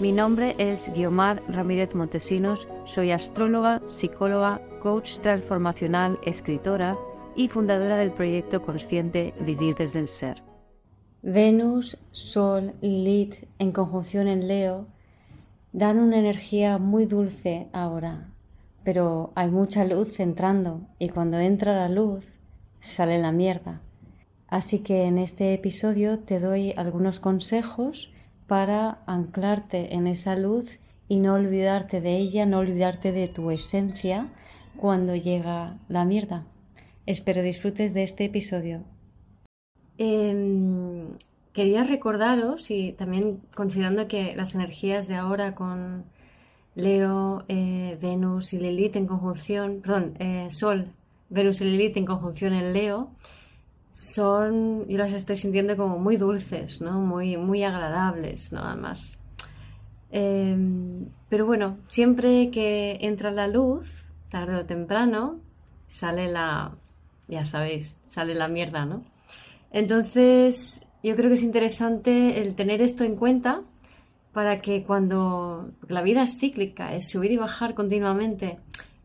Mi nombre es Guiomar Ramírez Montesinos, soy astróloga, psicóloga, coach transformacional, escritora y fundadora del proyecto consciente Vivir desde el Ser. Venus, Sol, Lilith en conjunción en Leo dan una energía muy dulce ahora, pero hay mucha luz entrando y cuando entra la luz sale la mierda. Así que en este episodio te doy algunos consejos para anclarte en esa luz y no olvidarte de ella, no olvidarte de tu esencia cuando llega la mierda. Espero disfrutes de este episodio. Em, quería recordaros, y también considerando que las energías de ahora con Leo, eh, Venus y Lilith en conjunción, perdón, eh, Sol, Venus y Lilith en conjunción en Leo, son, yo las estoy sintiendo como muy dulces, ¿no? Muy, muy agradables, nada más. Em, pero bueno, siempre que entra la luz, tarde o temprano, sale la, ya sabéis, sale la mierda, ¿no? Entonces, yo creo que es interesante el tener esto en cuenta para que cuando la vida es cíclica, es subir y bajar continuamente,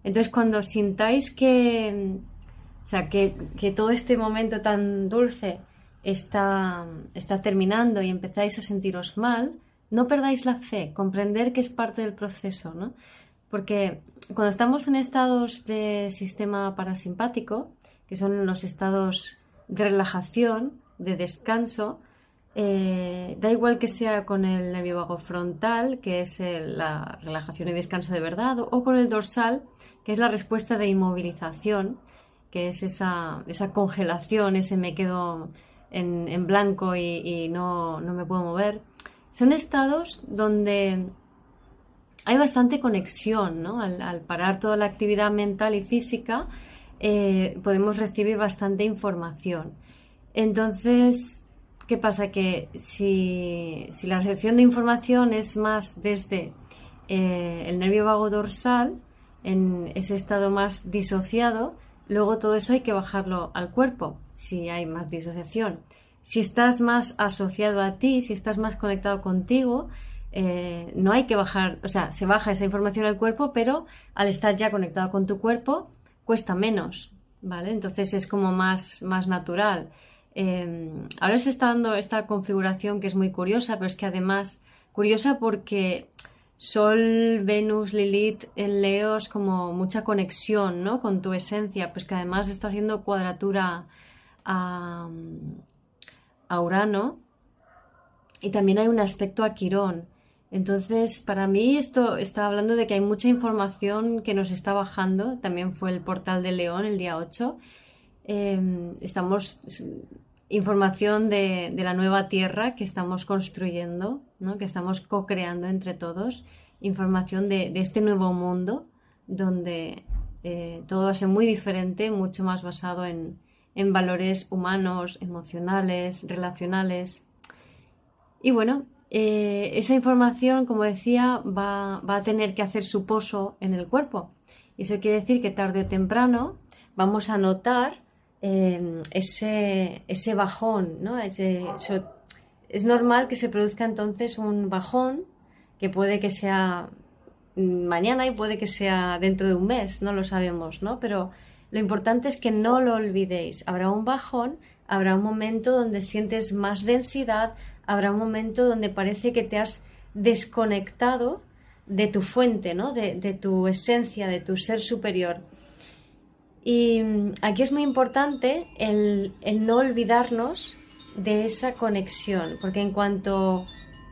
entonces cuando sintáis que sea, que, todo este momento tan dulce está, está terminando y empezáis a sentiros mal, no perdáis la fe, comprender que es parte del proceso, ¿no? Porque cuando estamos en estados de sistema parasimpático, que son los estados de relajación, de descanso, eh, da igual que sea con el nervio vago frontal, que es la relajación y descanso de verdad, o con el dorsal, que es la respuesta de inmovilización, que es esa, esa congelación, ese me quedo en, blanco y, no, me puedo mover. Son estados donde hay bastante conexión, ¿no? Al, parar toda la actividad mental y física, eh, podemos recibir bastante información. Entonces, ¿qué pasa? Que si, la recepción de información es más desde eh, el nervio vago dorsal, en ese estado más disociado, Luego todo eso hay que bajarlo al cuerpo, si hay más disociación. Si estás más asociado a ti, si estás más conectado contigo, eh, no hay que bajar, o sea, se baja esa información al cuerpo, pero al estar ya conectado con tu cuerpo, cuesta menos, ¿vale? Entonces es como más, más natural. Eh, ahora se está dando esta configuración que es muy curiosa, pero es que además, curiosa porque Sol, Venus, Lilith en Leo es como mucha conexión ¿no? con tu esencia, pues que además está haciendo cuadratura a, Urano y también hay un aspecto a Quirón. Entonces, para mí esto está hablando de que hay mucha información que nos está bajando. También fue el portal de León el día 8. Em, estamos información de, la nueva tierra que estamos construyendo, que estamos co-creando entre todos, información de, este nuevo mundo donde eh, todo va a ser muy diferente, mucho más basado en, valores humanos, emocionales, relacionales. Y bueno, eh, esa información, como decía, va, va, a tener que hacer su pozo en el cuerpo. Eso quiere decir que tarde o temprano vamos a notar Em, ese, ese, bajón, ¿no? es normal que se produzca entonces un bajón que puede que sea mañana y puede que sea dentro de un mes, no lo sabemos, ¿no? Pero lo importante es que no lo olvidéis. Habrá un bajón, habrá un momento donde sientes más densidad, habrá un momento donde parece que te has desconectado de tu fuente, ¿no? de, de tu esencia, de tu ser superior. Y mm, aquí es muy importante el, no olvidarnos de esa conexión, porque en cuanto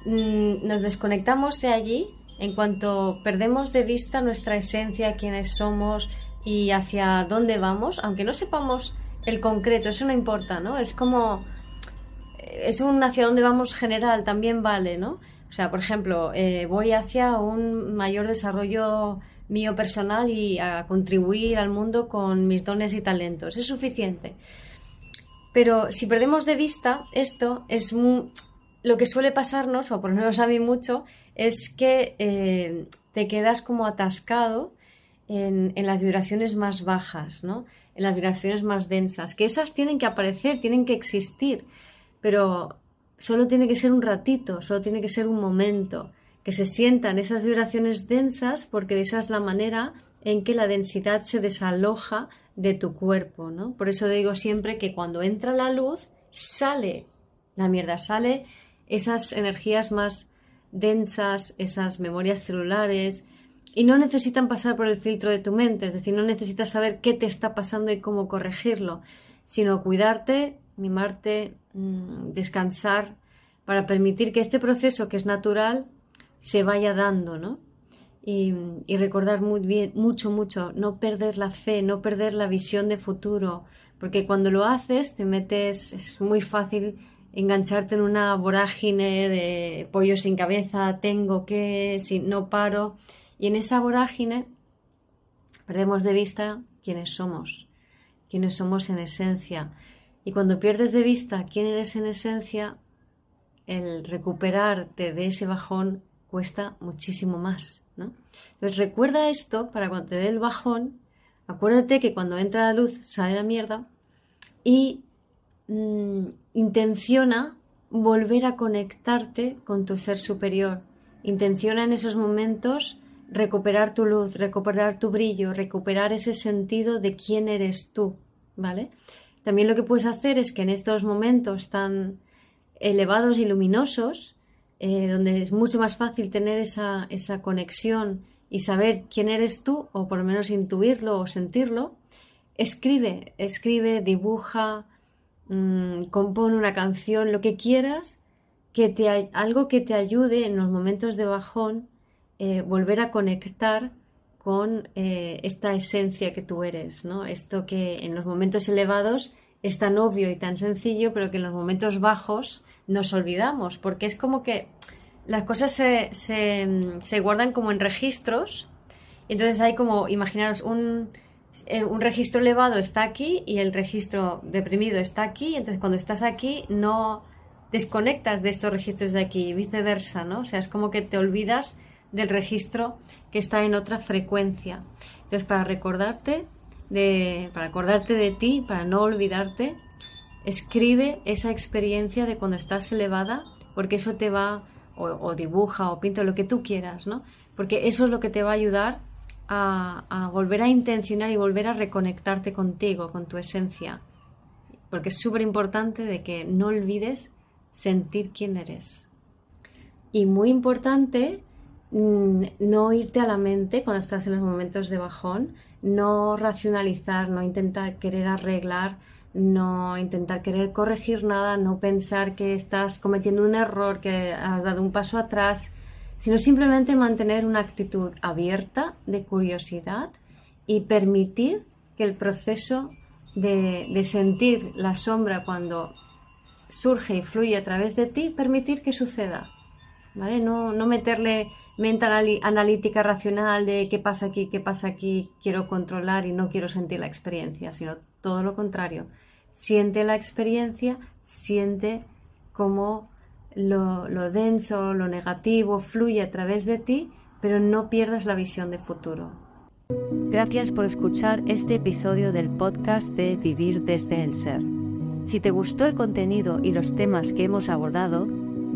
mm, nos desconectamos de allí, en cuanto perdemos de vista nuestra esencia, quiénes somos y hacia dónde vamos, aunque no sepamos el concreto, eso no importa, ¿no? Es como, es un hacia dónde vamos general, también vale, ¿no? O sea, por ejemplo, eh, voy hacia un mayor desarrollo mío personal y a contribuir al mundo con mis dones y talentos. Es suficiente. Pero si perdemos de vista esto, es lo que suele pasarnos, o por lo menos a mí mucho, es que eh, te quedas como atascado en, en, las vibraciones más bajas, ¿no? En las vibraciones más densas, que esas tienen que aparecer, tienen que existir, pero solo tiene que ser un ratito, solo tiene que ser un momento, que se sientan esas vibraciones densas, porque esa es la manera en que la densidad se desaloja de tu cuerpo, ¿no? Por eso digo siempre que cuando entra la luz, sale la mierda, sale esas energías más densas, esas memorias celulares, y no necesitan pasar por el filtro de tu mente, es decir, no necesitas saber qué te está pasando y cómo corregirlo, sino cuidarte, mimarte, mm, descansar, para permitir que este proceso que es natural se vaya dando, ¿no? Y, recordar muy bien, mucho, mucho, no perder la fe, no perder la visión de futuro, porque cuando lo haces te metes, es muy fácil engancharte en una vorágine de pollo sin cabeza, tengo que, si no paro, y en esa vorágine perdemos de vista quiénes somos, quiénes somos en esencia. Y cuando pierdes de vista quién eres en esencia, el recuperarte de ese bajón cuesta muchísimo más. ¿no? Entonces recuerda esto para cuando te dé el bajón, acuérdate que cuando entra la luz sale la mierda y mm, intenciona volver a conectarte con tu ser superior. Intenciona en esos momentos recuperar tu luz, recuperar tu brillo, recuperar ese sentido de quién eres tú, ¿vale? También lo que puedes hacer es que en estos momentos tan elevados y luminosos, eh, donde es mucho más fácil tener esa, esa conexión y saber quién eres tú, o por lo menos intuirlo o sentirlo, escribe, escribe, dibuja, mmm, compone una canción, lo que quieras, que te, algo que te ayude en los momentos de bajón, eh, volver a conectar con eh, esta esencia que tú eres, ¿no? Esto que en los momentos elevados es tan obvio y tan sencillo, pero que en los momentos bajos nos olvidamos, porque es como que las cosas se, se, guardan como en registros, entonces hay como, imaginaros, un, eh, un registro elevado está aquí y el registro deprimido está aquí, entonces cuando estás aquí no desconectas de estos registros de aquí y viceversa, ¿no? O sea, es como que te olvidas del registro que está en otra frecuencia. Entonces, para recordarte de, para acordarte de ti, para no olvidarte, escribe esa experiencia de cuando estás elevada, porque eso te va, o, dibuja o pinta lo que tú quieras, ¿no? Porque eso es lo que te va a ayudar a, volver a intencionar y volver a reconectarte contigo, con tu esencia. Porque es súper importante de que no olvides sentir quién eres. Y muy importante no irte a la mente cuando estás en los momentos de bajón, no racionalizar, no intentar querer arreglar, no intentar querer corregir nada, no pensar que estás cometiendo un error, que has dado un paso atrás, sino simplemente mantener una actitud abierta de curiosidad y permitir que el proceso de, de sentir la sombra cuando surge y fluye a través de ti, permitir que suceda. No, meterle mente analítica racional de qué pasa aquí, qué pasa aquí, quiero controlar y no quiero sentir la experiencia, sino todo lo contrario. Siente la experiencia, siente cómo lo, lo denso, lo negativo fluye a través de ti, pero no pierdas la visión de futuro. Gracias por escuchar este episodio del podcast de Vivir desde el Ser. Si te gustó el contenido y los temas que hemos abordado,